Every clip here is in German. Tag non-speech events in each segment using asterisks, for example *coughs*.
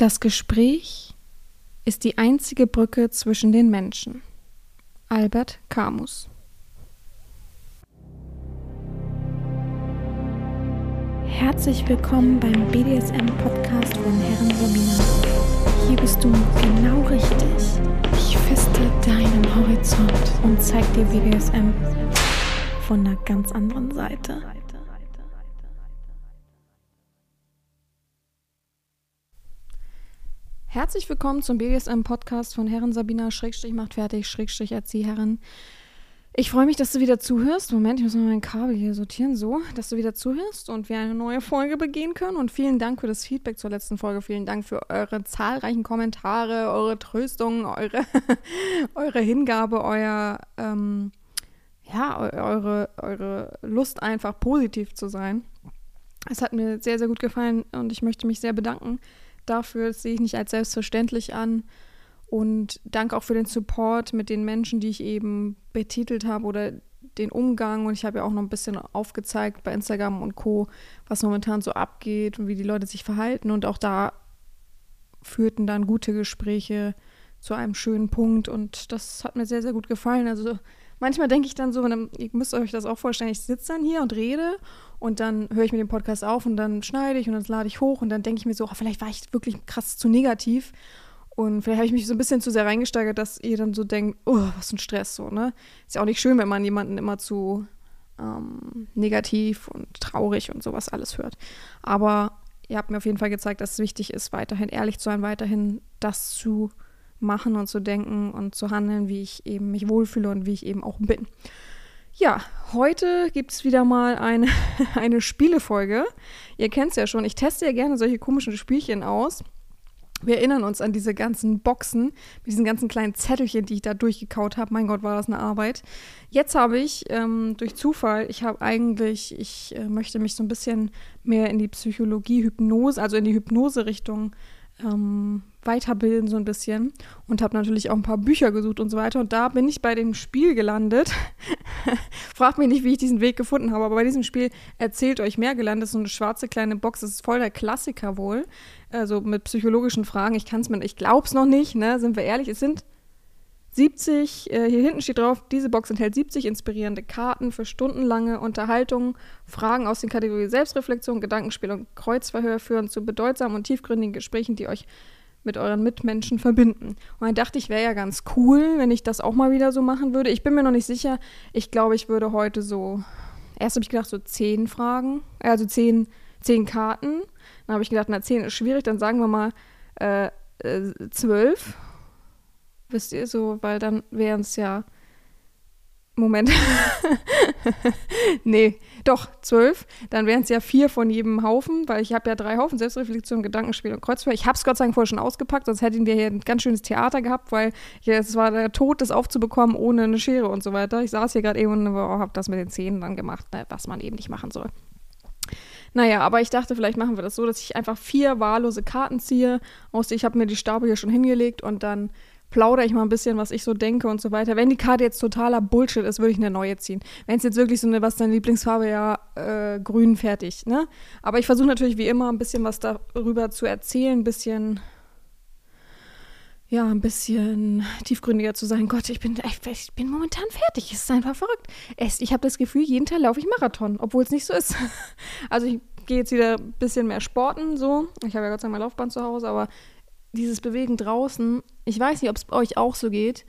Das Gespräch ist die einzige Brücke zwischen den Menschen. Albert Camus Herzlich willkommen beim BDSM-Podcast von Herren Sabina. Hier bist du genau richtig. Ich feste deinen Horizont und zeig dir BDSM von einer ganz anderen Seite. Herzlich willkommen zum BDSM-Podcast von Herren Sabina Schrägstrich macht fertig, Schrägstrich Erzieherin. Ich freue mich, dass du wieder zuhörst. Moment, ich muss mal mein Kabel hier sortieren. So, dass du wieder zuhörst und wir eine neue Folge begehen können. Und vielen Dank für das Feedback zur letzten Folge. Vielen Dank für eure zahlreichen Kommentare, eure Tröstung, eure, *laughs* eure Hingabe, euer, ähm, ja, eure, eure Lust einfach positiv zu sein. Es hat mir sehr, sehr gut gefallen und ich möchte mich sehr bedanken dafür. Sehe ich nicht als selbstverständlich an. Und danke auch für den Support mit den Menschen, die ich eben betitelt habe oder den Umgang. Und ich habe ja auch noch ein bisschen aufgezeigt bei Instagram und Co., was momentan so abgeht und wie die Leute sich verhalten. Und auch da führten dann gute Gespräche zu einem schönen Punkt. Und das hat mir sehr, sehr gut gefallen. Also manchmal denke ich dann so, ihr müsst euch das auch vorstellen, ich sitze dann hier und rede und dann höre ich mir den Podcast auf und dann schneide ich und dann lade ich hoch und dann denke ich mir so, oh, vielleicht war ich wirklich krass zu negativ. Und vielleicht habe ich mich so ein bisschen zu sehr reingesteigert, dass ihr dann so denkt, oh, was ein Stress so, ne? Ist ja auch nicht schön, wenn man jemanden immer zu ähm, negativ und traurig und sowas alles hört. Aber ihr habt mir auf jeden Fall gezeigt, dass es wichtig ist, weiterhin ehrlich zu sein, weiterhin das zu machen und zu denken und zu handeln, wie ich eben mich wohlfühle und wie ich eben auch bin. Ja, heute gibt es wieder mal eine, *laughs* eine Spielefolge. Ihr kennt es ja schon, ich teste ja gerne solche komischen Spielchen aus. Wir erinnern uns an diese ganzen Boxen mit diesen ganzen kleinen Zettelchen, die ich da durchgekaut habe. Mein Gott, war das eine Arbeit. Jetzt habe ich ähm, durch Zufall, ich habe eigentlich, ich äh, möchte mich so ein bisschen mehr in die Psychologie, Hypnose, also in die Hypnose-Richtung ähm, weiterbilden so ein bisschen und habe natürlich auch ein paar Bücher gesucht und so weiter. Und da bin ich bei dem Spiel gelandet. *laughs* Fragt mich nicht, wie ich diesen Weg gefunden habe, aber bei diesem Spiel erzählt euch mehr gelandet. So eine schwarze kleine Box. Das ist voll der Klassiker wohl. Also mit psychologischen Fragen. Ich kann es mir, ich glaube es noch nicht, ne? Sind wir ehrlich? Es sind 70, äh, hier hinten steht drauf, diese Box enthält 70 inspirierende Karten für stundenlange Unterhaltungen, Fragen aus den Kategorien Selbstreflexion, Gedankenspiel und Kreuzverhör führen zu bedeutsamen und tiefgründigen Gesprächen, die euch mit euren Mitmenschen verbinden. Und dann dachte ich, wäre ja ganz cool, wenn ich das auch mal wieder so machen würde. Ich bin mir noch nicht sicher. Ich glaube, ich würde heute so, erst habe ich gedacht, so zehn Fragen, also zehn, zehn Karten. Dann habe ich gedacht, na, zehn ist schwierig, dann sagen wir mal äh, äh, zwölf. Wisst ihr so, weil dann wären es ja Moment. nee, doch, zwölf. Dann wären es ja vier von jedem Haufen, weil ich habe ja drei Haufen, Selbstreflexion, Gedankenspiel und Kreuzfeuer. Ich habe es Gott sei Dank vorher schon ausgepackt, sonst hätten wir hier ein ganz schönes Theater gehabt, weil ja, es war der Tod, das aufzubekommen ohne eine Schere und so weiter. Ich saß hier gerade eben und habe das mit den Zähnen dann gemacht, ne, was man eben nicht machen soll. Naja, aber ich dachte, vielleicht machen wir das so, dass ich einfach vier wahllose Karten ziehe. Aus, ich habe mir die Stapel hier schon hingelegt und dann plaudere ich mal ein bisschen, was ich so denke und so weiter. Wenn die Karte jetzt totaler Bullshit ist, würde ich eine neue ziehen. Wenn es jetzt wirklich so eine, was deine Lieblingsfarbe, ja, äh, grün, fertig, ne? Aber ich versuche natürlich wie immer ein bisschen was darüber zu erzählen, ein bisschen, ja, ein bisschen tiefgründiger zu sein. Gott, ich bin, ich, bin momentan fertig. Es ist einfach verrückt. Ich habe das Gefühl, jeden Tag laufe ich Marathon, obwohl es nicht so ist. *laughs* Also ich gehe jetzt wieder ein bisschen mehr sporten, so. Ich habe ja Gott sei Dank mein Laufband zu Hause, aber dieses Bewegen draußen, ich weiß nicht, ob es euch auch so geht,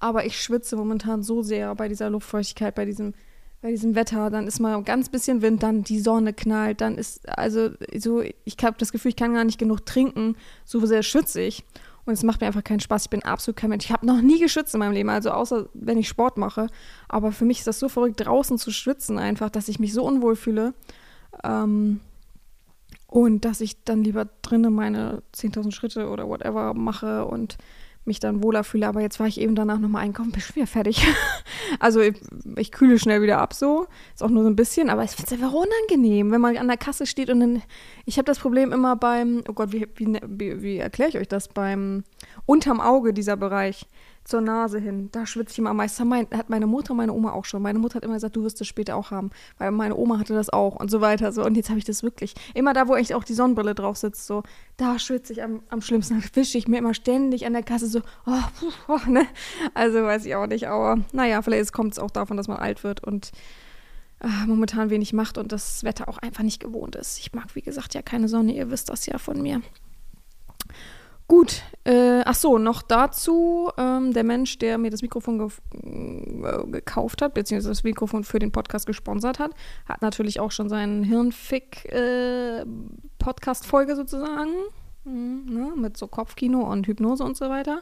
aber ich schwitze momentan so sehr bei dieser Luftfeuchtigkeit, bei diesem, bei diesem Wetter. Dann ist mal ganz bisschen Wind, dann die Sonne knallt, dann ist, also so, ich habe das Gefühl, ich kann gar nicht genug trinken, so sehr schwitze ich. Und es macht mir einfach keinen Spaß. Ich bin absolut kein Mensch. Ich habe noch nie geschwitzt in meinem Leben, also außer wenn ich Sport mache. Aber für mich ist das so verrückt, draußen zu schwitzen einfach, dass ich mich so unwohl fühle. Ähm, und dass ich dann lieber drinnen meine 10.000 Schritte oder whatever mache und mich dann wohler fühle. Aber jetzt war ich eben danach nochmal einkaufen, *laughs* bin schon wieder fertig. also ich, ich, kühle schnell wieder ab so. Ist auch nur so ein bisschen, aber ich finde es einfach unangenehm, wenn man an der Kasse steht und dann. Ich habe das Problem immer beim, oh Gott, wie, wie, wie, wie erkläre ich euch das? Beim unterm Auge, dieser Bereich. Zur Nase hin. Da schwitze ich immer am meisten. Mein, hat meine Mutter und meine Oma auch schon. Meine Mutter hat immer gesagt, du wirst es später auch haben. Weil meine Oma hatte das auch und so weiter. So. Und jetzt habe ich das wirklich. Immer da, wo echt auch die Sonnenbrille drauf sitzt, so, da schwitze ich am, am schlimmsten. Da wische ich mir immer ständig an der Kasse so, oh, puh, oh, ne? Also weiß ich auch nicht. Aber naja, vielleicht kommt es auch davon, dass man alt wird und äh, momentan wenig macht und das Wetter auch einfach nicht gewohnt ist. Ich mag, wie gesagt, ja keine Sonne. Ihr wisst das ja von mir. Gut, äh, ach so, noch dazu, ähm, der Mensch, der mir das Mikrofon ge äh, gekauft hat, beziehungsweise das Mikrofon für den Podcast gesponsert hat, hat natürlich auch schon seinen Hirnfick-Podcast-Folge äh, sozusagen, mhm, ne, mit so Kopfkino und Hypnose und so weiter.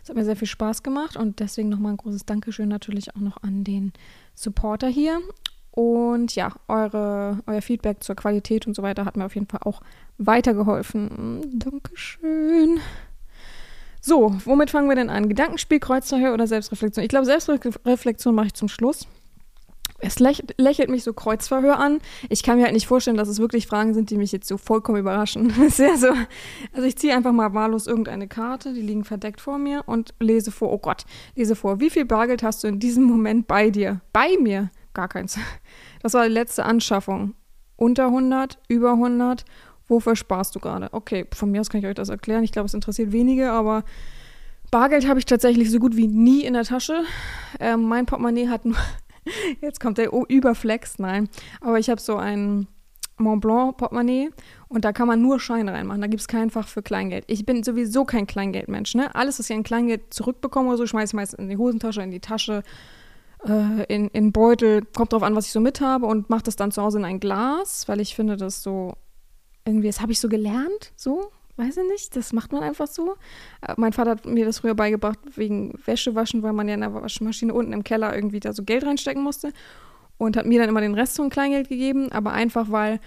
Das hat mir sehr viel Spaß gemacht und deswegen nochmal ein großes Dankeschön natürlich auch noch an den Supporter hier. Und ja, eure, euer Feedback zur Qualität und so weiter hat mir auf jeden Fall auch weitergeholfen. Dankeschön. So, womit fangen wir denn an? Gedankenspiel, Kreuzverhör oder Selbstreflexion? Ich glaube, Selbstreflexion mache ich zum Schluss. Es lächelt mich so Kreuzverhör an. Ich kann mir halt nicht vorstellen, dass es wirklich Fragen sind, die mich jetzt so vollkommen überraschen. *laughs* Sehr so. Also ich ziehe einfach mal wahllos irgendeine Karte, die liegen verdeckt vor mir und lese vor. Oh Gott, lese vor. Wie viel Bargeld hast du in diesem Moment bei dir? Bei mir? Gar keins. Das war die letzte Anschaffung. Unter 100, über 100. Wofür sparst du gerade? Okay, von mir aus kann ich euch das erklären. Ich glaube, es interessiert wenige, aber Bargeld habe ich tatsächlich so gut wie nie in der Tasche. Ähm, mein Portemonnaie hat nur. *laughs* Jetzt kommt der Überflex, nein. Aber ich habe so ein Mont Blanc Portemonnaie und da kann man nur Scheine reinmachen. Da gibt es kein Fach für Kleingeld. Ich bin sowieso kein Kleingeldmensch. Ne? Alles, was ich an Kleingeld zurückbekomme oder so, schmeiße ich meistens in die Hosentasche, in die Tasche äh, in, in Beutel, kommt drauf an, was ich so mit habe und mache das dann zu Hause in ein Glas, weil ich finde, das so irgendwie, das habe ich so gelernt, so, weiß ich nicht, das macht man einfach so. Äh, mein Vater hat mir das früher beigebracht wegen Wäschewaschen, weil man ja in der Waschmaschine unten im Keller irgendwie da so Geld reinstecken musste und hat mir dann immer den Rest von Kleingeld gegeben, aber einfach weil,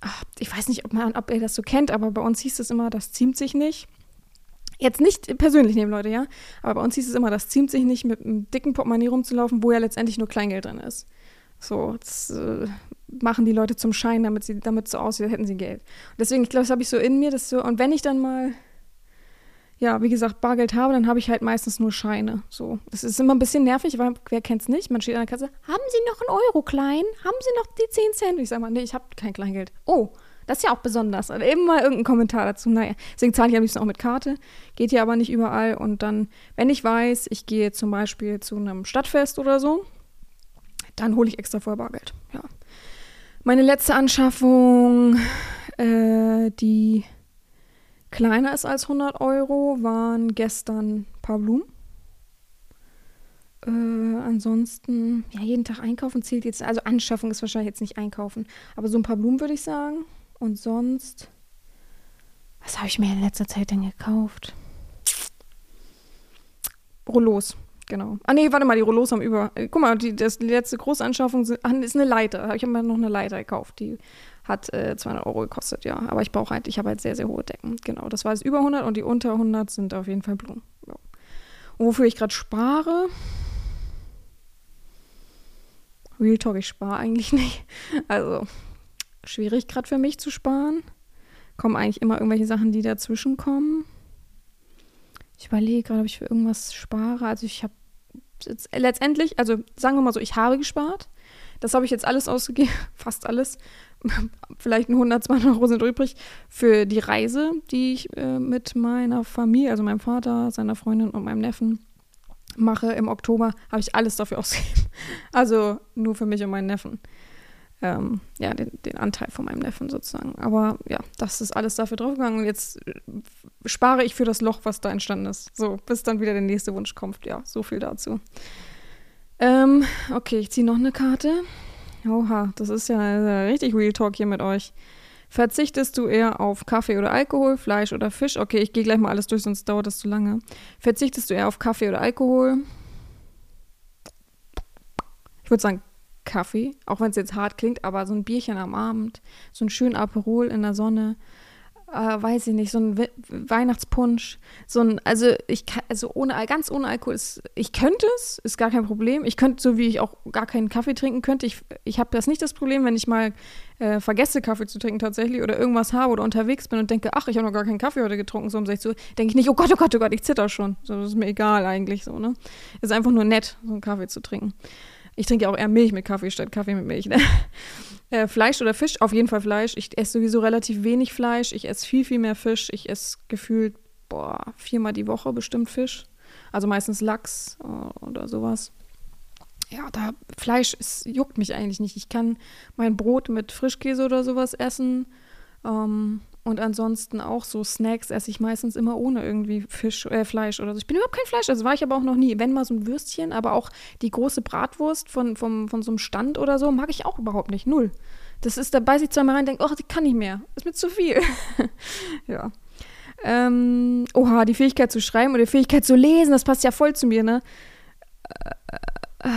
ach, ich weiß nicht, ob, man, ob ihr das so kennt, aber bei uns hieß es immer, das ziemt sich nicht. Jetzt nicht persönlich nehmen, Leute, ja. Aber bei uns hieß es immer, das ziemt sich nicht, mit einem dicken Portemonnaie rumzulaufen, wo ja letztendlich nur Kleingeld drin ist. So, das äh, machen die Leute zum Schein, damit sie damit so aussieht, als hätten sie Geld. Und deswegen, ich glaube, das habe ich so in mir, das so, und wenn ich dann mal, ja, wie gesagt, Bargeld habe, dann habe ich halt meistens nur Scheine. So. Das ist immer ein bisschen nervig, weil wer kennt es nicht? Man steht an der Kasse, haben Sie noch einen Euro klein? Haben Sie noch die 10 Cent? Ich sage mal, nee, ich habe kein Kleingeld. Oh, das ist ja auch besonders. Eben mal irgendein Kommentar dazu. Naja, deswegen zahle ich am liebsten auch mit Karte. Geht ja aber nicht überall. Und dann, wenn ich weiß, ich gehe zum Beispiel zu einem Stadtfest oder so, dann hole ich extra voll Bargeld. Ja. Meine letzte Anschaffung, äh, die kleiner ist als 100 Euro, waren gestern ein paar Blumen. Äh, ansonsten, ja, jeden Tag einkaufen zählt jetzt. Also Anschaffung ist wahrscheinlich jetzt nicht einkaufen. Aber so ein paar Blumen würde ich sagen. Und sonst, was habe ich mir in letzter Zeit denn gekauft? Rollos, genau. Ah nee, warte mal, die Rollos haben über. Äh, guck mal, die, das, die letzte Großanschaffung sind, ach, ist eine Leiter. Ich habe mir noch eine Leiter gekauft. Die hat äh, 200 Euro gekostet, ja. Aber ich brauche halt, ich habe halt sehr, sehr hohe Decken. Genau, das war jetzt über 100 und die unter 100 sind auf jeden Fall Blumen. Ja. Und wofür ich gerade spare. Real Talk, ich spare eigentlich *laughs* nicht. Also, schwierig gerade für mich zu sparen. Kommen eigentlich immer irgendwelche Sachen, die dazwischen kommen. Ich überlege gerade, ob ich für irgendwas spare. Also ich habe letztendlich, also sagen wir mal so, ich habe gespart. Das habe ich jetzt alles ausgegeben, *laughs* fast alles. *laughs* Vielleicht ein 100, 200 Euro sind übrig für die Reise, die ich äh, mit meiner Familie, also meinem Vater, seiner Freundin und meinem Neffen mache im Oktober, habe ich alles dafür *laughs* ausgegeben. Also nur für mich und meinen Neffen ähm, ja, den, den, Anteil von meinem Neffen sozusagen. Aber ja, das ist alles dafür draufgegangen und jetzt äh, spare ich für das Loch, was da entstanden ist. So, bis dann wieder der nächste Wunsch kommt. Ja, so viel dazu. Ähm, okay, ich ziehe noch eine Karte. Oha, das ist ja richtig Real Talk hier mit euch. Verzichtest du eher auf Kaffee oder Alkohol, Fleisch oder Fisch? Okay, ich gehe gleich mal alles durch, sonst dauert das zu lange. Verzichtest du eher auf Kaffee oder Alkohol? Ich würde sagen Kaffee, auch wenn es jetzt hart klingt, aber so ein Bierchen am Abend, so ein schön Aperol in der Sonne, äh, weiß ich nicht, so ein We Weihnachtspunsch, so ein, also ich kann, also ohne, ganz ohne Alkohol ist, ich könnte es, ist gar kein Problem. Ich könnte, so wie ich auch gar keinen Kaffee trinken könnte, ich, ich habe das nicht das Problem, wenn ich mal äh, vergesse, Kaffee zu trinken tatsächlich oder irgendwas habe oder unterwegs bin und denke, ach, ich habe noch gar keinen Kaffee heute getrunken, so um 16 Uhr, denke ich nicht, oh Gott, oh Gott, oh Gott, ich zitter schon. So, das ist mir egal eigentlich so, ne? Ist einfach nur nett, so einen Kaffee zu trinken. Ich trinke ja auch eher Milch mit Kaffee statt Kaffee mit Milch, ne? *laughs* Äh, Fleisch oder Fisch? Auf jeden Fall Fleisch. Ich esse sowieso relativ wenig Fleisch. Ich esse viel, viel mehr Fisch. Ich esse gefühlt, boah, viermal die Woche bestimmt Fisch. Also meistens Lachs äh, oder sowas. Ja, da Fleisch ist, juckt mich eigentlich nicht. Ich kann mein Brot mit Frischkäse oder sowas essen. Ähm, und ansonsten auch so Snacks esse ich meistens immer ohne irgendwie Fisch, äh, Fleisch oder so. Ich bin überhaupt kein Fleisch, das war ich aber auch noch nie. Wenn mal so ein Würstchen, aber auch die große Bratwurst von, vom, von so einem Stand oder so, mag ich auch überhaupt nicht. Null. Das ist, da beiße zweimal rein und denke, oh, die kann nicht mehr. ist mir zu viel. *laughs* ja. Ähm, oha, die Fähigkeit zu schreiben oder die Fähigkeit zu lesen, das passt ja voll zu mir, ne? Äh, äh,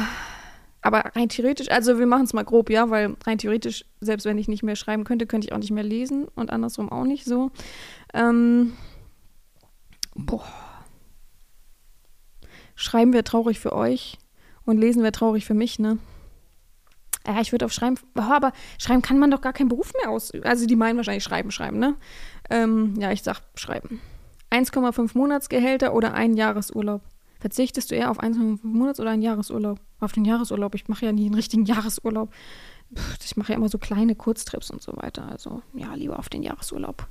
aber rein theoretisch, also wir machen es mal grob, ja, weil rein theoretisch, selbst wenn ich nicht mehr schreiben könnte, könnte ich auch nicht mehr lesen und andersrum auch nicht so. Ähm, boah. Schreiben wäre traurig für euch und lesen wäre traurig für mich, ne? Ja, ich würde auf Schreiben, oh, aber Schreiben kann man doch gar keinen Beruf mehr ausüben. Also die meinen wahrscheinlich Schreiben, Schreiben, ne? Ähm, ja, ich sag Schreiben. 1,5 Monatsgehälter oder ein Jahresurlaub? Verzichtest du eher auf einen Monats- oder einen Jahresurlaub? Auf den Jahresurlaub. Ich mache ja nie einen richtigen Jahresurlaub. Ich mache ja immer so kleine Kurztrips und so weiter. Also ja, lieber auf den Jahresurlaub.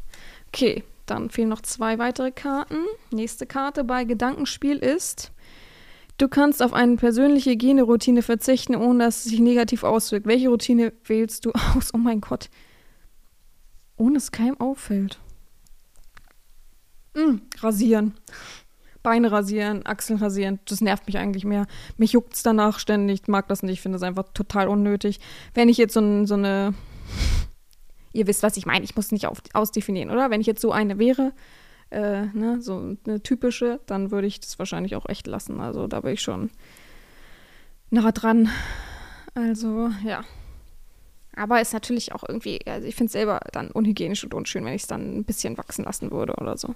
Okay, dann fehlen noch zwei weitere Karten. Nächste Karte bei Gedankenspiel ist, du kannst auf eine persönliche Hygieneroutine verzichten, ohne dass es sich negativ auswirkt. Welche Routine wählst du aus? Oh mein Gott. Ohne es keinem auffällt. Mm, rasieren. Beine rasieren, Achseln rasieren, das nervt mich eigentlich mehr. Mich juckt es danach ständig, mag das nicht, finde es einfach total unnötig. Wenn ich jetzt so, so eine, *laughs* ihr wisst, was ich meine, ich muss nicht auf, ausdefinieren, oder? Wenn ich jetzt so eine wäre, äh, ne, so eine typische, dann würde ich das wahrscheinlich auch echt lassen. Also da bin ich schon nah dran. Also, ja. Aber ist natürlich auch irgendwie, also ich finde es selber dann unhygienisch und unschön, wenn ich es dann ein bisschen wachsen lassen würde oder so.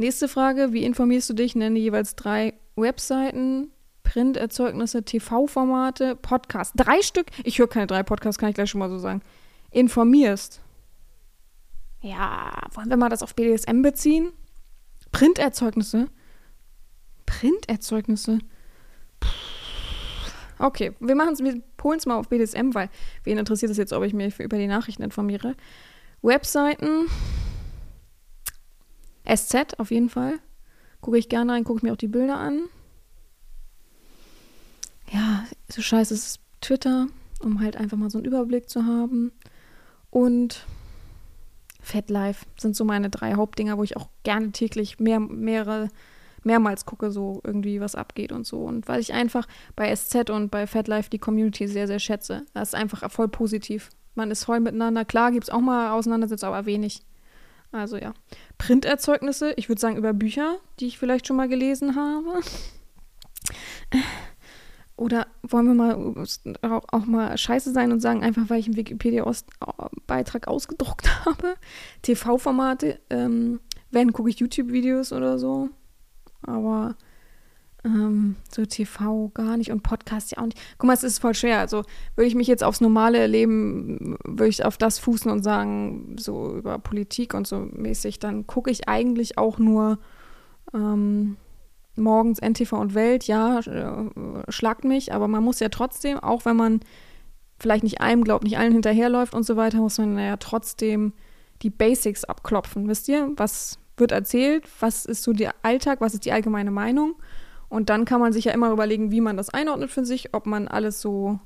Nächste Frage: Wie informierst du dich? Nenne jeweils drei Webseiten, Printerzeugnisse, TV-Formate, Podcasts. Drei Stück. Ich höre keine drei Podcasts, kann ich gleich schon mal so sagen. Informierst. Ja, wollen wir mal das auf BDSM beziehen? Printerzeugnisse. Printerzeugnisse. Okay, wir machen es, wir holen es mal auf BDSM, weil wen interessiert es jetzt, ob ich mich über die Nachrichten informiere. Webseiten. SZ auf jeden Fall. Gucke ich gerne rein, gucke ich mir auch die Bilder an. Ja, so scheiße ist Twitter, um halt einfach mal so einen Überblick zu haben. Und FetLife sind so meine drei Hauptdinger, wo ich auch gerne täglich mehr, mehrere, mehrmals gucke, so irgendwie was abgeht und so. Und weil ich einfach bei SZ und bei FetLife die Community sehr, sehr schätze. Das ist einfach voll positiv. Man ist voll miteinander. Klar gibt es auch mal Auseinandersetzungen, aber wenig. Also ja. Printerzeugnisse, ich würde sagen über Bücher, die ich vielleicht schon mal gelesen habe. Oder wollen wir mal auch mal scheiße sein und sagen, einfach weil ich einen Wikipedia-Beitrag ausgedruckt *laughs* habe. TV-Formate, ähm, wenn gucke ich YouTube-Videos oder so. Aber ähm, so TV gar nicht und Podcast ja auch nicht. Guck mal, es ist voll schwer. Also würde ich mich jetzt aufs normale Leben, würde ich auf das fußen und sagen, so über Politik und so mäßig, dann gucke ich eigentlich auch nur ähm, morgens NTV und Welt. Ja, äh, schlagt mich, aber man muss ja trotzdem, auch wenn man vielleicht nicht einem glaubt, nicht allen hinterherläuft und so weiter, muss man ja trotzdem die Basics abklopfen. Wisst ihr, was wird erzählt? Was ist so der Alltag? Was ist die allgemeine Meinung? Und dann kann man sich ja immer überlegen, wie man das einordnet für sich, ob man alles so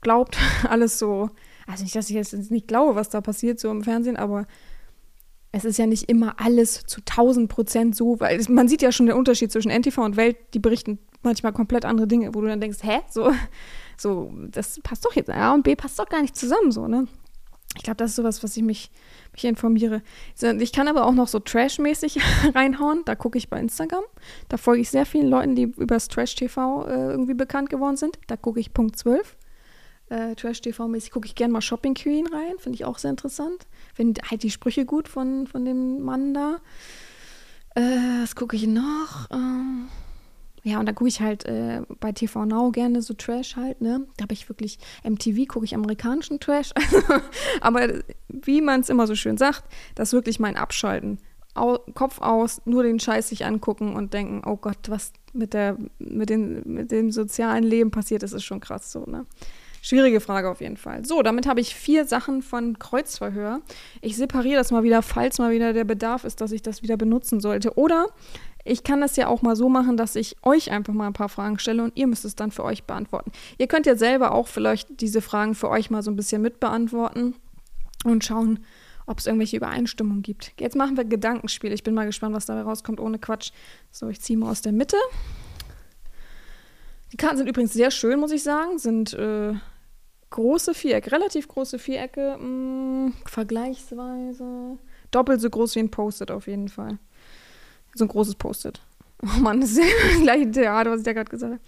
glaubt, *laughs* alles so. Also nicht, dass ich jetzt nicht glaube, was da passiert so im Fernsehen, aber es ist ja nicht immer alles zu 1000 Prozent so, weil man sieht ja schon den Unterschied zwischen NTV und Welt, die berichten manchmal komplett andere Dinge, wo du dann denkst, hä, so, so, das passt doch jetzt, A und B passt doch gar nicht zusammen, so, ne? Ich glaube, das ist sowas, was ich mich, mich informiere. Ich kann aber auch noch so Trash-mäßig *laughs* reinhauen. Da gucke ich bei Instagram. Da folge ich sehr vielen Leuten, die übers Trash-TV äh, irgendwie bekannt geworden sind. Da gucke ich Punkt 12. Äh, Trash-TV-mäßig gucke ich gerne mal Shopping Queen rein, finde ich auch sehr interessant. Finde halt die Sprüche gut von, von dem Mann da. Äh, was gucke ich noch? Ähm, ja, und da gucke ich halt äh, bei TV Now gerne so Trash halt, ne? Da habe ich wirklich MTV, gucke ich amerikanischen Trash. *laughs* Aber wie man es immer so schön sagt, das ist wirklich mein Abschalten. Au Kopf aus, nur den Scheiß sich angucken und denken, oh Gott, was mit, der, mit, den, mit dem sozialen Leben passiert ist, ist schon krass so, ne? Schwierige Frage auf jeden Fall. So, damit habe ich vier Sachen von Kreuzverhör. Ich separiere das mal wieder, falls mal wieder der Bedarf ist, dass ich das wieder benutzen sollte. Oder ich kann das ja auch mal so machen, dass ich euch einfach mal ein paar Fragen stelle und ihr müsst es dann für euch beantworten. Ihr könnt ja selber auch vielleicht diese Fragen für euch mal so ein bisschen mitbeantworten und schauen, ob es irgendwelche Übereinstimmungen gibt. Jetzt machen wir Gedankenspiel. Ich bin mal gespannt, was dabei rauskommt, ohne Quatsch. So, ich ziehe mal aus der Mitte. Die Karten sind übrigens sehr schön, muss ich sagen. Sind äh, große Vierecke, relativ große Vierecke. Mh, mm, vergleichsweise doppelt so groß wie ein Post-it auf jeden Fall. So ein großes Post-it. *laughs* Oh Mann, das ist das gleiche Theater, was ich da gerade gesagt habe.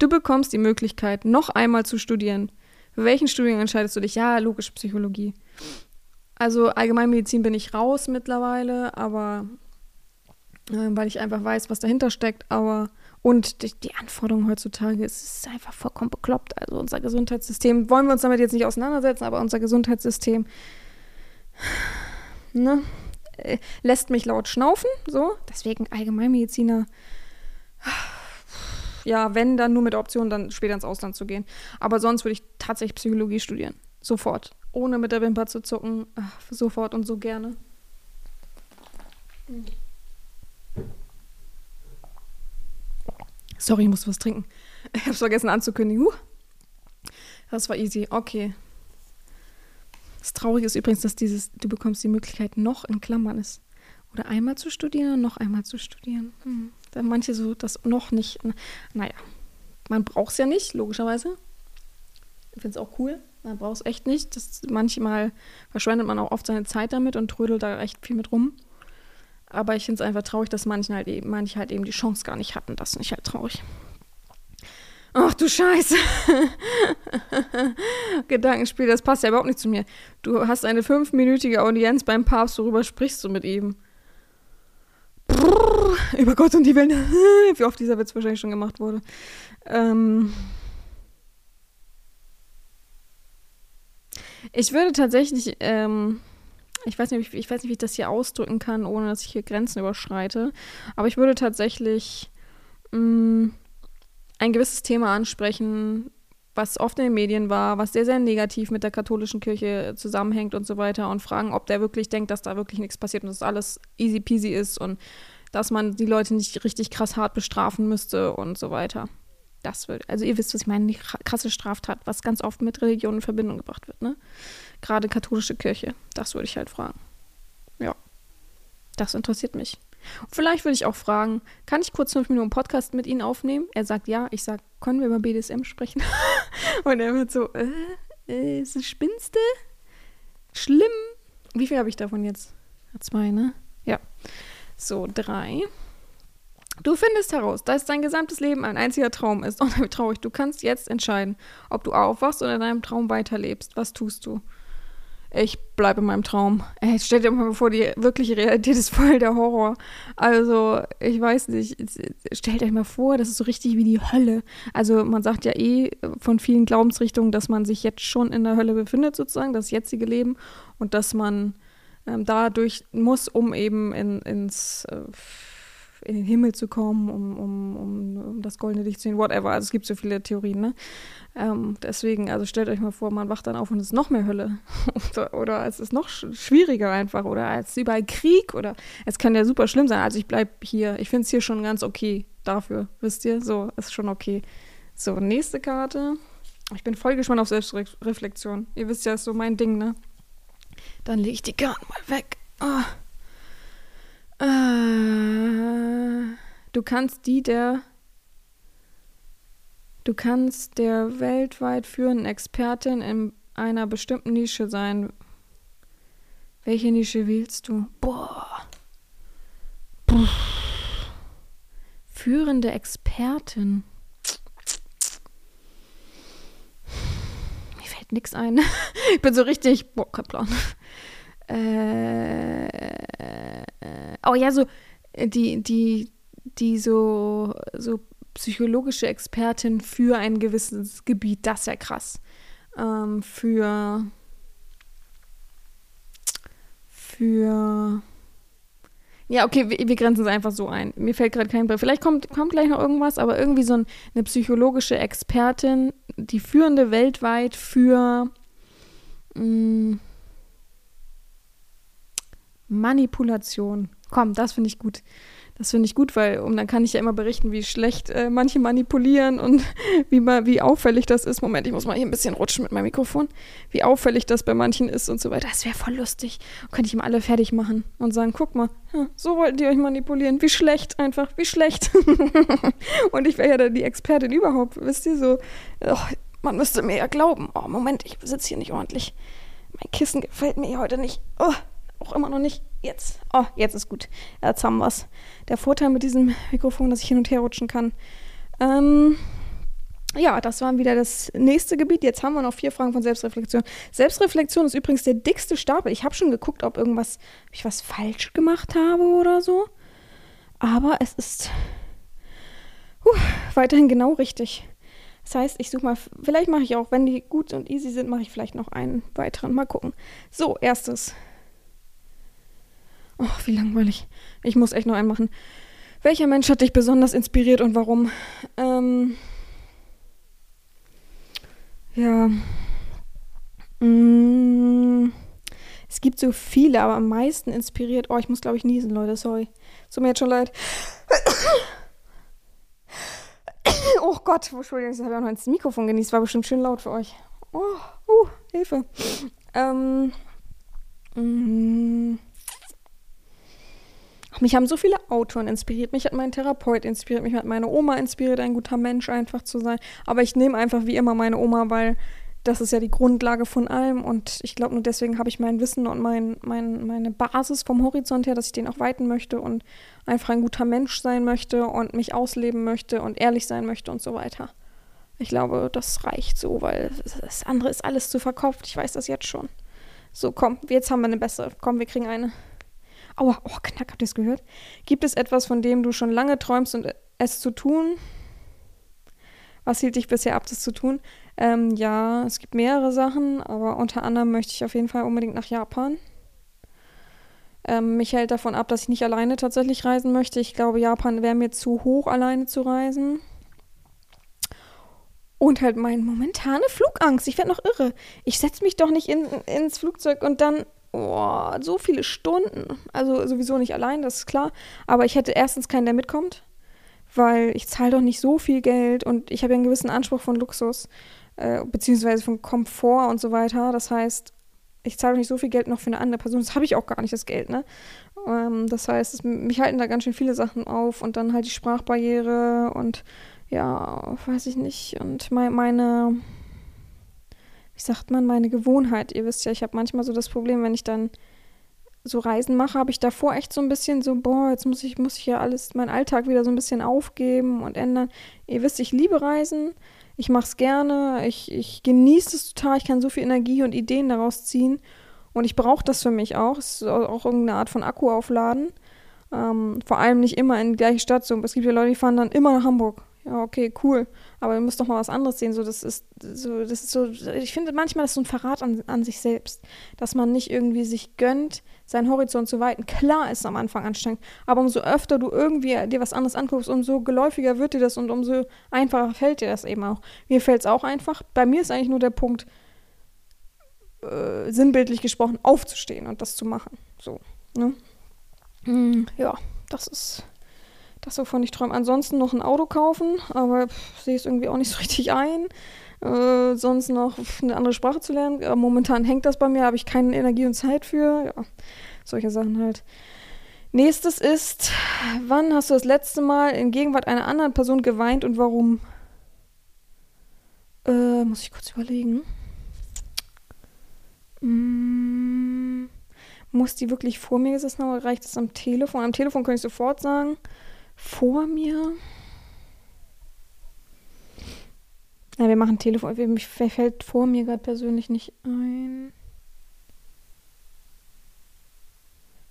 Du bekommst die Möglichkeit, noch einmal zu studieren. Für welchen Studiengang entscheidest du dich? Ja, logisch, Psychologie. Also Allgemeinmedizin bin ich raus mittlerweile, aber äh, weil ich einfach weiß, was dahinter steckt. Aber und die, die Anforderungen heutzutage, es ist einfach vollkommen bekloppt. Also unser Gesundheitssystem, wollen wir uns damit jetzt nicht auseinandersetzen, aber unser Gesundheitssystem *sighs* ne, äh, lässt mich laut schnaufen. So, deswegen Allgemeinmediziner. Ja, wenn, dann nur mit der Option, dann später ins Ausland zu gehen. Aber sonst würde ich tatsächlich Psychologie studieren. Sofort. Ohne mit der Wimper zu zucken. Ach, sofort und so gerne. Sorry, ich muss was trinken. *laughs* Ich habe es vergessen anzukündigen. Huh. Das war easy. Okay. Das Traurige ist übrigens, dass dieses, du bekommst die Möglichkeit, noch in Klammern ist. Oder einmal zu studieren, noch einmal zu studieren. Hm. Da manche so das noch nicht. Naja, man braucht es ja nicht, logischerweise. Ich finde es auch cool. Man braucht es echt nicht. Das, manchmal verschwendet man auch oft seine Zeit damit und trödelt da echt viel mit rum. Aber ich finde es einfach traurig, dass manche halt, eben, manche halt eben die Chance gar nicht hatten. Das finde ich halt traurig. Ach du Scheiße. *laughs* Gedankenspiel, das passt ja überhaupt nicht zu mir. Du hast eine fünfminütige Audienz beim Papst, worüber sprichst du mit ihm? Brrr, über Gott und die Welt. *laughs* Wie oft dieser Witz wahrscheinlich schon gemacht wurde. Ähm ich würde tatsächlich ähm, ich weiß, nicht, ich weiß nicht, wie ich das hier ausdrücken kann, ohne dass ich hier Grenzen überschreite. Aber ich würde tatsächlich mh, mm, ein gewisses Thema ansprechen, was oft in den Medien war, was sehr, sehr negativ mit der katholischen Kirche zusammenhängt und so weiter und fragen, ob der wirklich denkt, dass da wirklich nichts passiert und dass alles easy peasy ist und dass man die Leute nicht richtig krass hart bestrafen müsste und so weiter. Das wird, also ihr wisst, was ich meine, die krasse Straftat, was ganz oft mit Religion in Verbindung gebracht wird, ne? Gerade katholische Kirche. Das würde ich halt fragen. Ja. Das interessiert mich. Vielleicht würde ich auch fragen, kann ich kurz fünf Minuten Podcast mit Ihnen aufnehmen? Er sagt ja. Ich sage, können wir über BDSM sprechen? *laughs* Und er wird so, äh, äh, ist das Spinste? Schlimm. Wie viel habe ich davon jetzt? Zwei, ne? Ja. So, drei. Du findest heraus, dass dein gesamtes Leben ein einziger Traum ist. Und oh, traurig, du kannst jetzt entscheiden, ob du aufwachst oder in deinem Traum weiterlebst. Was tust du? Ich bleibe in meinem Traum. Ey, stell dir mal vor, die wirkliche Realität ist voll der Horror. Also, ich weiß nicht. Stellt euch mal vor, das ist so richtig wie die Hölle. Also, man sagt ja eh von vielen Glaubensrichtungen, dass man sich jetzt schon in der Hölle befindet, sozusagen, das jetzige Leben. Und dass man ähm, dadurch muss, um eben in, ins. Äh, in den Himmel zu kommen, um, um, um, um das goldene Licht zu sehen, whatever. Also es gibt so viele Theorien, ne? Ähm, deswegen, also stellt euch mal vor, man wacht dann auf und es ist noch mehr Hölle. *laughs* oder, oder, es ist noch schwieriger einfach. Oder ist überall Krieg. Oder es kann ja super schlimm sein. Also ich bleibe hier. Ich finde es hier schon ganz okay dafür, wisst ihr? So, ist schon okay. So, nächste Karte. Ich bin voll gespannt auf Selbstreflexion. Ihr wisst ja, ist so mein Ding, ne? Dann lege ich die Karten mal weg. Oh. Äh, du kannst die der. Du kannst der weltweit führenden Expertin in einer bestimmten Nische sein. Welche Nische wählst du? Boah. Puh. Führende Expertin. fällt nichts ein. *laughs* ich bin so richtig, boah, kein Plan. Äh, oh ja, so die, die, die so, so psychologische Expertin für ein gewisses Gebiet, das ist ja krass. Ähm, für für ja, okay, wir, wir grenzen es einfach so ein. Mir fällt gerade kein Begriff. Vielleicht kommt, kommt gleich noch irgendwas, aber irgendwie so ein, eine psychologische Expertin, die führende weltweit für mh, mm, Manipulation. Komm, das finde ich gut. Das finde ich gut, weil um dann kann ich ja immer berichten, wie schlecht äh, manche manipulieren und *laughs* wie, wie auffällig das ist. Moment, ich muss mal hier ein bisschen rutschen mit meinem Mikrofon. Wie auffällig das bei manchen ist und so weiter. Das wäre voll lustig. Könnte ich mal alle fertig machen und sagen, guck mal, so wollten die euch manipulieren. Wie schlecht einfach, wie schlecht. *laughs* und ich wäre ja dann die Expertin überhaupt, wisst ihr, so, oh, man müsste mir ja glauben. Oh, Moment, ich sitze hier nicht ordentlich. Mein Kissen gefällt mir heute nicht. Oh, auch immer noch nicht. Jetzt. Oh, jetzt ist gut. Jetzt haben wir es. Der Vorteil mit diesem Mikrofon, dass ich hin und her rutschen kann. Ähm, ja, das war wieder das nächste Gebiet. Jetzt haben wir noch vier Fragen von Selbstreflexion. Selbstreflexion ist übrigens der dickste Stapel. Ich habe schon geguckt, ob irgendwas, ob ich was falsch gemacht habe oder so. Aber es ist huh, weiterhin genau richtig. Das heißt, ich suche mal, vielleicht mache ich auch, wenn die gut und easy sind, mache ich vielleicht noch einen weiteren. Mal gucken. So, erstes. Oh, wie langweilig. Ich muss echt noch einen machen. Welcher Mensch hat dich besonders inspiriert und warum? Ähm, ja. Mm, es gibt so viele, aber am meisten inspiriert. Oh, ich muss, glaube ich, niesen, Leute. Sorry. Es mir jetzt schon leid. *coughs* oh Gott, Entschuldigung, ich habe ja noch ins Mikrofon genießt. War bestimmt schön laut für euch. Oh, uh, Hilfe. Ähm. Mm, mich haben so viele Autoren inspiriert, mich hat mein Therapeut inspiriert, mich hat meine Oma inspiriert, ein guter Mensch einfach zu sein. Aber ich nehme einfach wie immer meine Oma, weil das ist ja die Grundlage von allem und ich glaube nur deswegen habe ich mein Wissen und mein, mein, meine Basis vom Horizont her, dass ich den auch weiten möchte und einfach ein guter Mensch sein möchte und mich ausleben möchte und ehrlich sein möchte und so weiter. Ich glaube, das reicht so, weil das andere ist alles zu verkauft. Ich weiß das jetzt schon. So, komm, jetzt haben wir eine bessere. Komm, wir kriegen eine. Aua, oh, knack, habt ihr es gehört? Gibt es etwas, von dem du schon lange träumst und es zu tun? Was hielt dich bisher ab, das zu tun? Ähm, ja, es gibt mehrere Sachen, aber unter anderem möchte ich auf jeden Fall unbedingt nach Japan. Ähm, mich hält davon ab, dass ich nicht alleine tatsächlich reisen möchte. Ich glaube, Japan wäre mir zu hoch, alleine zu reisen. Und halt meine momentane Flugangst. Ich werde noch irre. Ich setze mich doch nicht in, ins Flugzeug und dann oh, so viele Stunden. Also sowieso nicht allein, das ist klar. Aber ich hätte erstens keinen, der mitkommt, weil ich zahle doch nicht so viel Geld und ich habe ja einen gewissen Anspruch von Luxus, äh, beziehungsweise von Komfort und so weiter. Das heißt, ich zahle nicht so viel Geld noch für eine andere Person. Das habe ich auch gar nicht, das Geld, ne? Ähm, das heißt, es, mich halten da ganz schön viele Sachen auf und dann halt die Sprachbarriere und ja, weiß ich nicht. Und mein, meine wie sagt man, meine Gewohnheit. Ihr wisst ja, ich habe manchmal so das Problem, wenn ich dann so Reisen mache, habe ich davor echt so ein bisschen so, boah, jetzt muss ich, muss ich ja alles, meinen Alltag wieder so ein bisschen aufgeben und ändern. Ihr wisst, ich liebe Reisen, ich mache es gerne, ich, ich genieße es total, ich kann so viel Energie und Ideen daraus ziehen und ich brauche das für mich auch. Es ist auch irgendeine Art von Akku aufladen. Ähm, vor allem nicht immer in die gleiche Stadt. So, es gibt ja Leute, die fahren dann immer nach Hamburg ja, okay, cool. Aber du musst doch mal was anderes sehen. So, das ist so, das ist so, ich finde manchmal das ist so ein Verrat an, an sich selbst, dass man nicht irgendwie sich gönnt, seinen Horizont zu weiten. Klar ist am Anfang anstrengend, aber umso öfter du irgendwie dir was anderes anguckst, umso geläufiger wird dir das und umso einfacher fällt dir das eben auch. Mir fällt es auch einfach. Bei mir ist eigentlich nur der Punkt, äh, sinnbildlich gesprochen, aufzustehen und das zu machen. So, ne? Mm, ja, das ist das, wovon ich träume. Ansonsten noch ein Auto kaufen, aber sehe es irgendwie auch nicht so *laughs* richtig ein. Äh, sonst noch eine andere Sprache zu lernen. Äh, momentan hängt das bei mir, habe ich keine Energie und Zeit für. Ja, solche Sachen halt. Nächstes ist, wann hast du das letzte Mal in Gegenwart einer anderen Person geweint und warum? Äh, muss ich kurz überlegen. Mm, muss die wirklich vor mir gesessen haben? Reicht es am Telefon? Am Telefon kann ich sofort sagen vor mir. Ja, wir machen Telefon. Mir fällt vor mir gerade persönlich nicht ein.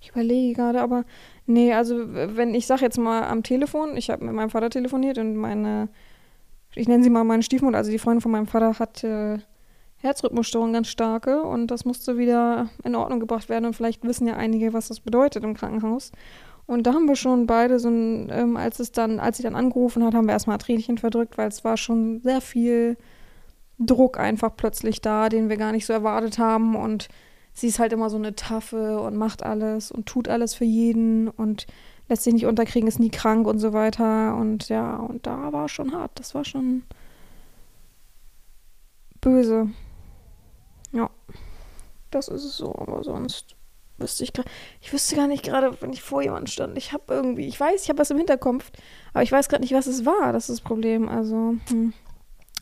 Ich überlege gerade, aber nee, also wenn ich sage jetzt mal am Telefon, ich habe mit meinem Vater telefoniert und meine, ich nenne sie mal meine Stiefmutter, also die Freundin von meinem Vater hat äh, Herzrhythmusstörungen ganz starke und das musste wieder in Ordnung gebracht werden und vielleicht wissen ja einige, was das bedeutet im Krankenhaus. Und da haben wir schon beide so ein, ähm, als es dann, als sie dann angerufen hat, haben wir erstmal Tränchen verdrückt, weil es war schon sehr viel Druck einfach plötzlich da, den wir gar nicht so erwartet haben. Und sie ist halt immer so eine Taffe und macht alles und tut alles für jeden und lässt sich nicht unterkriegen, ist nie krank und so weiter. Und ja, und da war schon hart. Das war schon böse. Ja, das ist es so, aber sonst wüsste ich gerade, ich wüsste gar nicht gerade, wenn ich vor jemandem stand. Ich habe irgendwie, ich weiß, ich habe was im Hinterkopf, aber ich weiß gerade nicht, was es war. Das ist das Problem. Also, hm.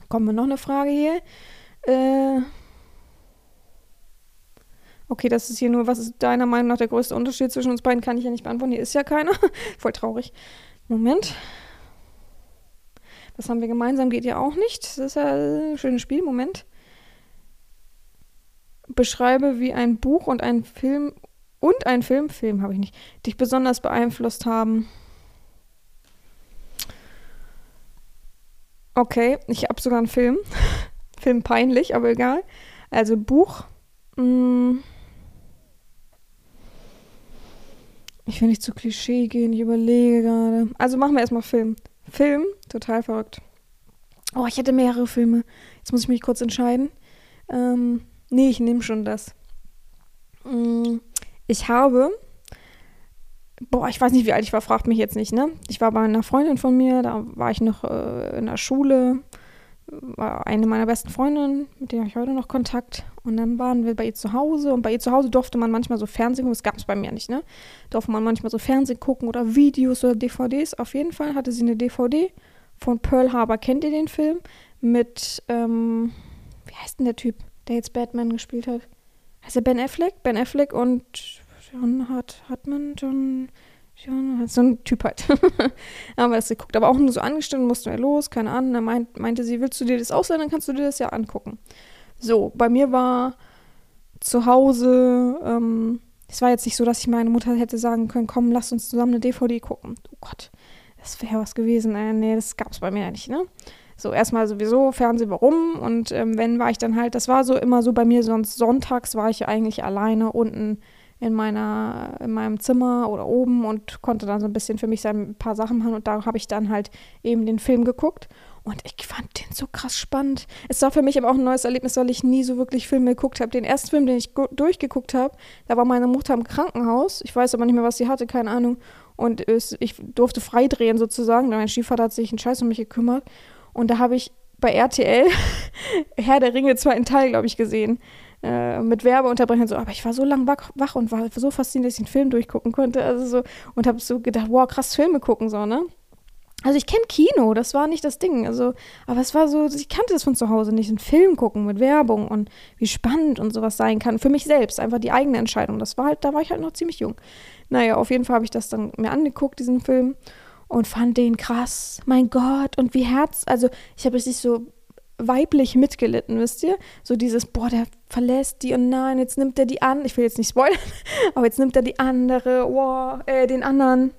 kommen wir noch eine Frage hier. Äh, okay, das ist hier nur, was ist deiner Meinung nach der größte Unterschied zwischen uns beiden? Kann ich ja nicht beantworten. Hier ist ja keiner. *laughs* Voll traurig. Moment. Was haben wir gemeinsam? Geht ja auch nicht. Das ist ja ein schönes Spiel. Moment beschreibe, wie ein Buch und ein Film und ein Film, Film habe ich nicht, dich besonders beeinflusst haben. Okay, ich habe sogar einen Film. *laughs* Film peinlich, aber egal. Also Buch. Mh, mm. ich will nicht zu Klischee gehen, ich überlege gerade. Also machen wir erstmal Film. Film, total verrückt. Oh, ich hätte mehrere Filme. Jetzt muss ich mich kurz entscheiden. Ähm, Nee, ich nehme schon das. Mm, ich habe, boah, ich weiß nicht, wie alt ich war, fragt mich jetzt nicht, ne? Ich war bei einer Freundin von mir, da war ich noch äh, in der Schule, war eine meiner besten Freundinnen, mit der habe ich heute noch Kontakt. Und dann waren wir bei ihr zu Hause und bei ihr zu Hause durfte man manchmal so Fernsehen gucken, das gab es bei mir nicht, ne? Durfte man manchmal so Fernsehen gucken oder Videos oder DVDs. Auf jeden Fall hatte sie eine DVD von Pearl Harbor. Kennt ihr den Film? Mit, ähm, wie heißt denn der Typ? Der jetzt Batman gespielt hat. Er Ben Affleck? Ben Affleck und John Hart, Hartman, John, John, so ein Typ halt. *laughs* haben wir das geguckt. Aber auch nur so angestellt, mussten wir los, keine Ahnung. Dann meint, meinte sie, willst du dir das ausleihen, dann kannst du dir das ja angucken. So, bei mir war zu Hause, ähm, es war jetzt nicht so, dass ich meine Mutter hätte sagen können, komm, lass uns zusammen eine DVD gucken. Oh Gott, das wäre was gewesen. Äh, nee, das gab es bei mir ja nicht, ne? So, erstmal sowieso Fernsehen, warum? Und ähm, wenn war ich dann halt, das war so immer so bei mir, sonst sonntags war ich eigentlich alleine unten in meiner, in meinem Zimmer oder oben und konnte dann so ein bisschen für mich ein paar Sachen machen und da habe ich dann halt eben den Film geguckt und ich fand den so krass spannend. Es war für mich aber auch ein neues Erlebnis, weil ich nie so wirklich Filme geguckt habe. Den ersten Film, den ich durchgeguckt habe, da war meine Mutter im Krankenhaus. Ich weiß aber nicht mehr, was sie hatte, keine Ahnung. Und es, ich durfte freidrehen sozusagen. Mein Stiefvater hat sich einen Scheiß um mich gekümmert. Und da habe ich bei RTL *laughs* Herr der Ringe zweiten Teil, glaube ich, gesehen. Äh, mit Werbeunterbrechung so, aber ich war so lang wach, wach, und war so fasziniert, dass ich den Film durchgucken konnte. Also so, und habe so gedacht, wow, krass Filme gucken, so, ne? Also ich kenne Kino, das war nicht das Ding. Also, aber es war so, ich kannte das von zu Hause nicht. Einen Film gucken mit Werbung und wie spannend und sowas sein kann. Für mich selbst, einfach die eigene Entscheidung. Das war halt, da war ich halt noch ziemlich jung. Naja, auf jeden Fall habe ich das dann mir angeguckt, diesen Film und fand den krass. Mein Gott, und wie Herz, also ich habe richtig so weiblich mitgelitten, wisst ihr? So dieses, boah, der verlässt die und nein, jetzt nimmt er die an. Ich will jetzt nicht spoilern, *laughs* aber jetzt nimmt er die andere, wow, äh, den anderen.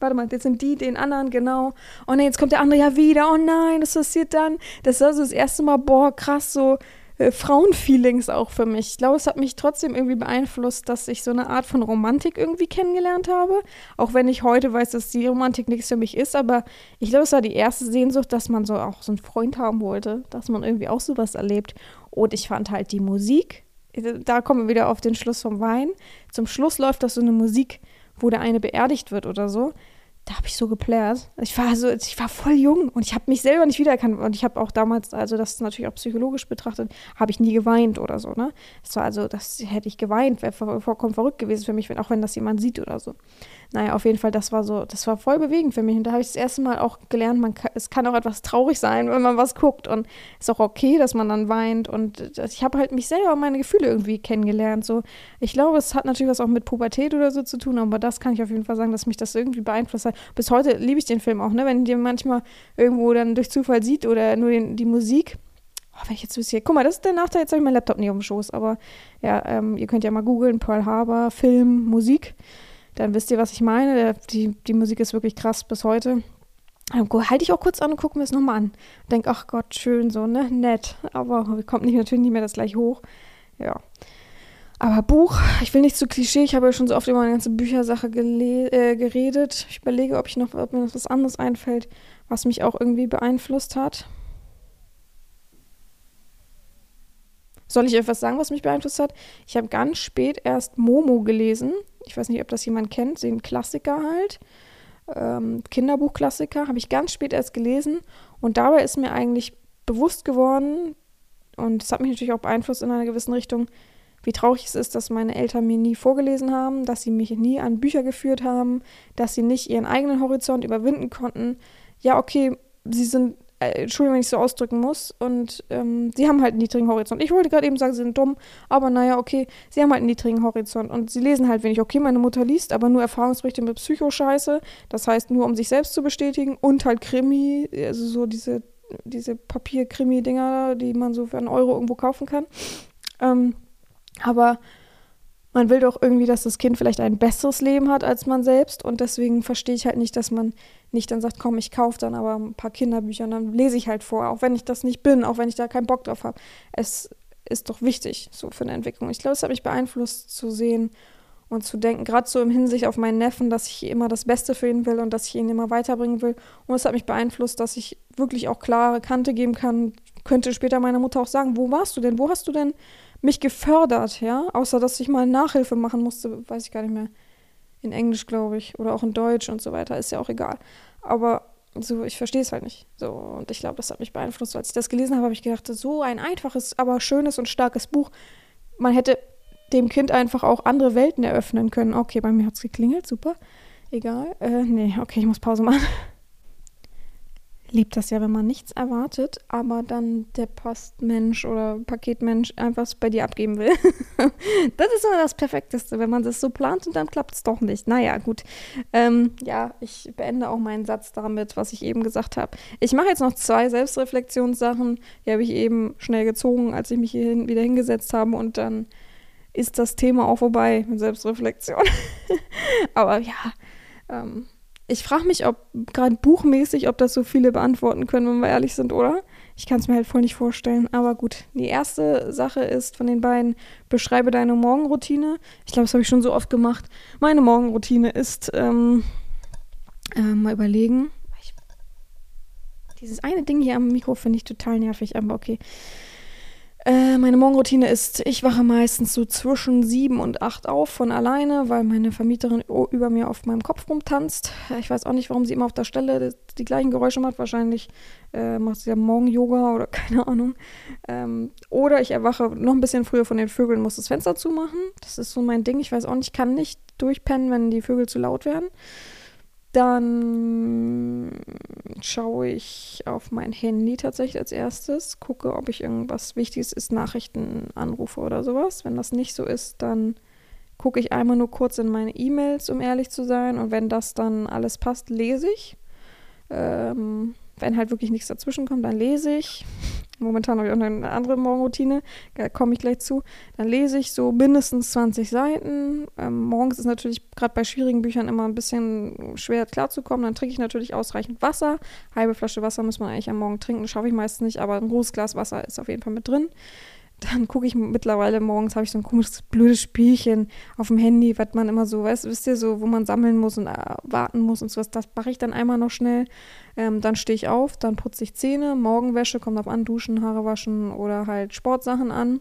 Warte mal, jetzt nimmt die den anderen, genau. Oh nein, jetzt kommt der andere ja wieder. Oh nein, das passiert dann. Das war so das erste Mal, boah, krass, so äh, Frauenfeelings auch für mich. Ich glaube, es hat mich trotzdem irgendwie beeinflusst, dass ich so eine Art von Romantik irgendwie kennengelernt habe. Auch wenn ich heute weiß, dass die Romantik nichts für mich ist. Aber ich glaube, es war die erste Sehnsucht, dass man so auch so einen Freund haben wollte, dass man irgendwie auch sowas erlebt. Und ich fand halt die Musik, da kommen wir wieder auf den Schluss vom Wein. Zum Schluss läuft das so eine Musik, wo der eine beerdigt wird oder so da habe ich so geplärt. Ich war so, ich war voll jung und ich habe mich selber nicht wiedererkannt. Und ich habe auch damals, also das ist natürlich auch psychologisch betrachtet, habe ich nie geweint oder so, ne? Das war also, das hätte ich geweint, wäre vollkommen verrückt gewesen für mich, wenn, auch wenn das jemand sieht oder so. Naja, auf jeden Fall, das war so, das war voll bewegend für mich. Und da habe ich das erste Mal auch gelernt, man kann, es kann auch etwas traurig sein, wenn man was guckt. Und es ist auch okay, dass man dann weint. Und ich habe halt mich selber meine Gefühle irgendwie kennengelernt. So, ich glaube, es hat natürlich was auch mit Pubertät oder so zu tun, aber das kann ich auf jeden Fall sagen, dass mich das irgendwie beeinflusst hat. Bis heute liebe ich den Film auch, ne? Wenn dir manchmal irgendwo dann durch Zufall sieht oder nur den, die Musik Oh, wenn ich jetzt wüsste, guck mal, das ist der Nachteil, jetzt habe ich meinen Laptop nicht auf dem Schoß, aber ja, ähm, ihr könnt ja mal googeln, Pearl Harbor, Film, Musik, dann wisst ihr, was ich meine. Die, die Musik ist wirklich krass bis heute. Halte ich auch kurz an und gucke mir es nochmal an. Denke, ach Gott, schön so, ne? Nett. Aber kommt nicht, natürlich nicht mehr das gleich hoch. Ja. Aber Buch, ich will nicht zu Klischee, ich habe ja schon so oft über meine ganze Büchersache äh, geredet. Ich überlege, ob, ich noch, ob mir noch was anderes einfällt, was mich auch irgendwie beeinflusst hat. Soll ich etwas sagen, was mich beeinflusst hat? Ich habe ganz spät erst Momo gelesen. Ich weiß nicht, ob das jemand kennt, ein Klassiker halt. Ähm, Kinderbuchklassiker, habe ich ganz spät erst gelesen. Und dabei ist mir eigentlich bewusst geworden, und das hat mich natürlich auch beeinflusst in einer gewissen Richtung, wie traurig es ist, dass meine Eltern mir nie vorgelesen haben, dass sie mich nie an Bücher geführt haben, dass sie nicht ihren eigenen Horizont überwinden konnten. Ja, okay, sie sind, Entschuldigung, wenn ich so ausdrücken muss, und ähm, sie haben halt einen niedrigen Horizont. Ich wollte gerade eben sagen, sie sind dumm, aber naja, okay, sie haben halt einen niedrigen Horizont und sie lesen halt wenig. Okay, meine Mutter liest, aber nur Erfahrungsberichte mit Psychoscheiße, das heißt nur, um sich selbst zu bestätigen und halt Krimi, also so diese, diese Papier-Krimi-Dinger, die man so für einen Euro irgendwo kaufen kann. Ähm, aber man will doch irgendwie, dass das Kind vielleicht ein besseres Leben hat als man selbst. Und deswegen verstehe ich halt nicht, dass man nicht dann sagt, komm, ich kaufe dann aber ein paar Kinderbücher und dann lese ich halt vor, auch wenn ich das nicht bin, auch wenn ich da keinen Bock drauf habe. Es ist doch wichtig, so für eine Entwicklung. Ich glaube, es hat mich beeinflusst zu sehen und zu denken, gerade so im Hinsicht auf meinen Neffen, dass ich immer das Beste für ihn will und dass ich ihn immer weiterbringen will. Und es hat mich beeinflusst, dass ich wirklich auch klare Kante geben kann. Könnte später meiner Mutter auch sagen, wo warst du denn? Wo hast du denn mich gefördert, ja, außer dass ich mal Nachhilfe machen musste, weiß ich gar nicht mehr. In Englisch, glaube ich, oder auch in Deutsch und so weiter, ist ja auch egal. Aber so, ich verstehe es halt nicht. So, und ich glaube, das hat mich beeinflusst. Als ich das gelesen habe, habe ich gedacht, so ein einfaches, aber schönes und starkes Buch. Man hätte dem Kind einfach auch andere Welten eröffnen können. Okay, bei mir hat es geklingelt, super. Egal. Äh, nee, okay, ich muss Pause machen liebt das ja, wenn man nichts erwartet, aber dann der Postmensch oder Paketmensch einfach bei dir abgeben will. *laughs* das ist immer das Perfekteste, wenn man das so plant und dann klappt es doch nicht. Naja, gut. Ähm, ja, ich beende auch meinen Satz damit, was ich eben gesagt habe. Ich mache jetzt noch zwei Selbstreflexionssachen. Die habe ich eben schnell gezogen, als ich mich hier wieder hingesetzt habe und dann ist das Thema auch vorbei mit Selbstreflexion. *laughs* aber ja, ähm, ich frage mich, ob gerade buchmäßig, ob das so viele beantworten können, wenn wir ehrlich sind, oder? Ich kann es mir halt voll nicht vorstellen. Aber gut, die erste Sache ist von den beiden, beschreibe deine Morgenroutine. Ich glaube, das habe ich schon so oft gemacht. Meine Morgenroutine ist, ähm, äh, mal überlegen. Dieses eine Ding hier am Mikro finde ich total nervig, aber okay. Äh, meine Morgenroutine ist, ich wache meistens so zwischen sieben und acht auf von alleine, weil meine Vermieterin über mir auf meinem Kopf rumtanzt. Ich weiß auch nicht, warum sie immer auf der Stelle die gleichen Geräusche macht. Wahrscheinlich äh, macht sie ja Morgen-Yoga oder *laughs* keine Ahnung. Ähm, oder ich erwache noch ein bisschen früher von den Vögeln, muss das Fenster zumachen. Das ist so mein Ding. Ich weiß auch nicht, ich kann nicht durchpennen, wenn die Vögel zu laut werden. Dann schaue ich auf mein Handy tatsächlich als erstes, gucke, ob ich irgendwas Wichtiges ist, Nachrichten, Anrufe oder sowas. Wenn das nicht so ist, dann gucke ich einmal nur kurz in meine E-Mails, um ehrlich zu sein. Und wenn das dann alles passt, lese ich. Ähm, wenn halt wirklich nichts dazwischen kommt, dann lese ich. Momentan habe ich auch eine andere Morgenroutine, da komme ich gleich zu. Dann lese ich so mindestens 20 Seiten. Ähm, morgens ist natürlich gerade bei schwierigen Büchern immer ein bisschen schwer klarzukommen. Dann trinke ich natürlich ausreichend Wasser. Halbe Flasche Wasser muss man eigentlich am Morgen trinken, schaffe ich meistens nicht, aber ein großes Glas Wasser ist auf jeden Fall mit drin dann gucke ich mittlerweile morgens, habe ich so ein komisches, blödes Spielchen auf dem Handy, was man immer so, weißt, wisst ihr, so, wo man sammeln muss und äh, warten muss und sowas. Das mache ich dann einmal noch schnell. Ähm, dann stehe ich auf, dann putze ich Zähne, Morgenwäsche, kommt auf an, duschen, Haare waschen oder halt Sportsachen an.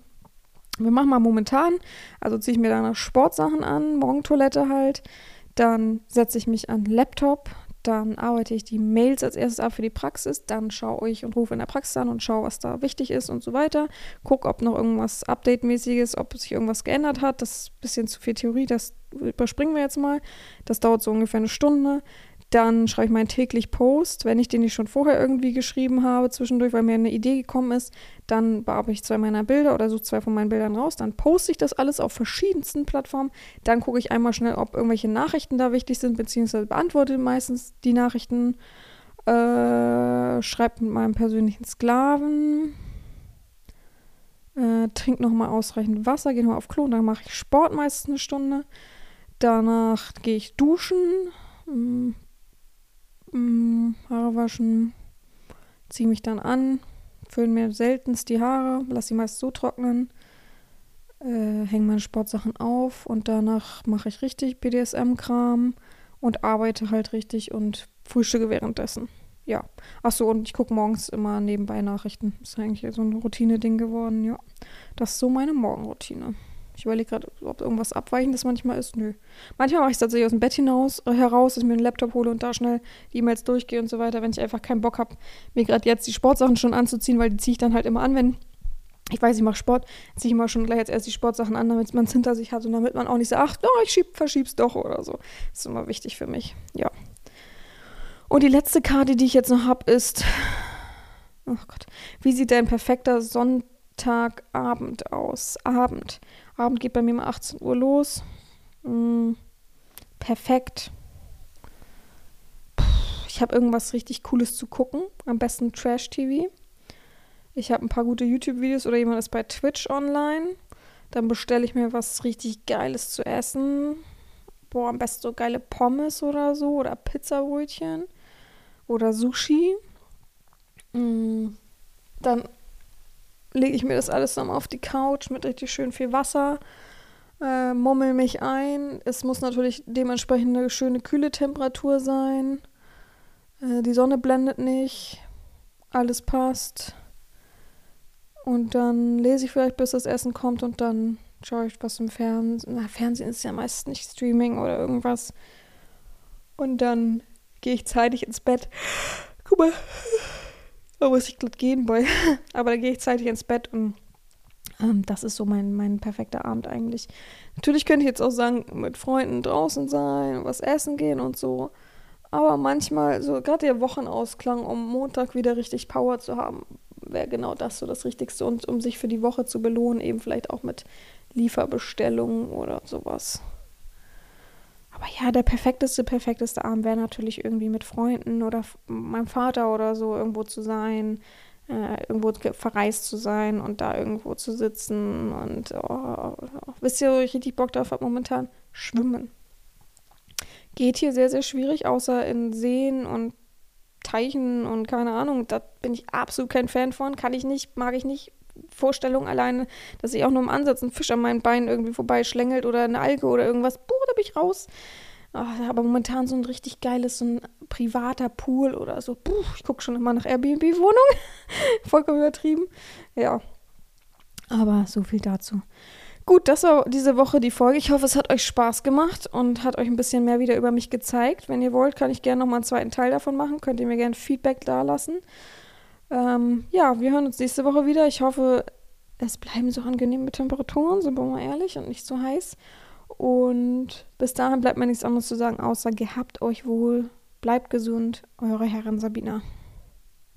Wir machen mal momentan, also ziehe ich mir dann Sportsachen an, Morgentoilette halt. Dann setze ich mich an Laptop, dann arbeite ich die Mails als erstes ab für die Praxis, dann schaue ich und rufe in der Praxis an und schaue, was da wichtig ist und so weiter. Gucke, ob noch irgendwas Update-mäßiges, ob sich irgendwas geändert hat. Das ist ein bisschen zu viel Theorie, das überspringen wir jetzt mal. Das dauert so ungefähr eine Stunde. Dann schreibe ich meinen täglich Post. Wenn ich den nicht schon vorher irgendwie geschrieben habe, zwischendurch, weil mir eine Idee gekommen ist, dann bearbeite ich zwei meiner Bilder oder suche zwei von meinen Bildern raus. Dann poste ich das alles auf verschiedensten Plattformen. Dann gucke ich einmal schnell, ob irgendwelche Nachrichten da wichtig sind, beziehungsweise beantworte meistens die Nachrichten. Äh, schreibe mit meinem persönlichen Sklaven. Äh, trink nochmal ausreichend Wasser, gehe nochmal auf Klo, dann mache ich Sport meistens eine Stunde. Danach gehe ich duschen, mm, Haare waschen, ziehe mich dann an, föhne mir seltenst die Haare, lasse sie meist so trocknen, äh, hänge meine Sportsachen auf und danach mache ich richtig BDSM-Kram und arbeite halt richtig und frühstücke währenddessen. Ja. Achso, und ich gucke morgens immer nebenbei Nachrichten. Ist eigentlich so ein Routine-Ding geworden, ja. Das ist so meine Morgenroutine. Ich überlege gerade, ob irgendwas Abweichendes manchmal ist. Nö. Manchmal mache ich es tatsächlich aus dem Bett hinaus, äh, heraus, dass ich mir einen Laptop hole und da schnell die E-Mails durchgehe und so weiter, wenn ich einfach keinen Bock habe, mir gerade jetzt die Sportsachen schon anzuziehen, weil die ziehe ich dann halt immer an, wenn ich weiß, ich mache Sport, ziehe ich immer schon gleich als erst die Sportsachen an, damit man es hinter sich hat und damit man auch nicht sagt, ach, oh, ich schieb, verschieb's doch oder so. Das ist immer wichtig für mich. Ja. Und die letzte Karte, die ich jetzt noch habe, ist, oh Gott, wie sieht dein perfekter Sonntagabend aus? Abend. Abend geht bei mir um 18 Uhr los. Hm, perfekt. Puh, ich habe irgendwas richtig Cooles zu gucken. Am besten Trash-TV. Ich habe ein paar gute YouTube-Videos oder jemand ist bei Twitch online. Dann bestelle ich mir was richtig Geiles zu essen. Boah, am besten so geile Pommes oder so oder Pizzabrötchen oder Sushi. Mm, dann lege ich mir das alles nochmal auf die Couch mit richtig schön viel Wasser, äh, mummel mich ein. Es muss natürlich dementsprechend eine schöne kühle Temperatur sein. Äh, die Sonne blendet nicht. Alles passt. Und dann lese ich vielleicht, bis das Essen kommt und dann schaue ich was im Fernsehen. Na, Fernsehen ist ja meist nicht Streaming oder irgendwas. Und dann gehe ich zeitig ins Bett. Guck mal. *laughs* Da muss ich glatt gehen, Boy. Aber dann gehe ich zeitig ins Bett und ähm, das ist so mein, mein perfekter Abend eigentlich. Natürlich könnte ich jetzt auch sagen, mit Freunden draußen sein, was essen gehen und so. Aber manchmal, so gerade der Wochenausklang, um Montag wieder richtig Power zu haben, wäre genau das so das Richtigste. Und um sich für die Woche zu belohnen, eben vielleicht auch mit Lieferbestellungen oder sowas. Aber ja, der perfekteste, perfekteste Abend wäre natürlich irgendwie mit Freunden oder meinem Vater oder so irgendwo zu sein, äh, irgendwo verreist zu sein und da irgendwo zu sitzen. Und oh, oh, wisst ihr, wo ich richtig Bock drauf habe momentan? Schwimmen. Geht hier sehr, sehr schwierig, außer in Seen und Teichen und keine Ahnung. Da bin ich absolut kein Fan von. Kann ich nicht, mag ich nicht. Vorstellung alleine, dass ich auch nur im Ansatz ein Fisch an meinen Beinen irgendwie vorbeischlängelt oder eine Alge oder irgendwas. Puh, da bin ich raus. Oh, aber momentan so ein richtig geiles, so ein privater Pool oder so. Puh, ich gucke schon immer nach Airbnb-Wohnung. *laughs* Vollkommen übertrieben. Ja. Aber so viel dazu. Gut, das war diese Woche die Folge. Ich hoffe, es hat euch Spaß gemacht und hat euch ein bisschen mehr wieder über mich gezeigt. Wenn ihr wollt, kann ich gerne nochmal einen zweiten Teil davon machen. Könnt ihr mir gerne Feedback da lassen. Ähm, ja, wir hören uns nächste Woche wieder. Ich hoffe, es bleiben so angenehme Temperaturen, sind wir mal ehrlich, und nicht so heiß. Und bis dahin bleibt mir nichts anderes zu sagen, außer gehabt euch wohl, bleibt gesund, eure Herren Sabina.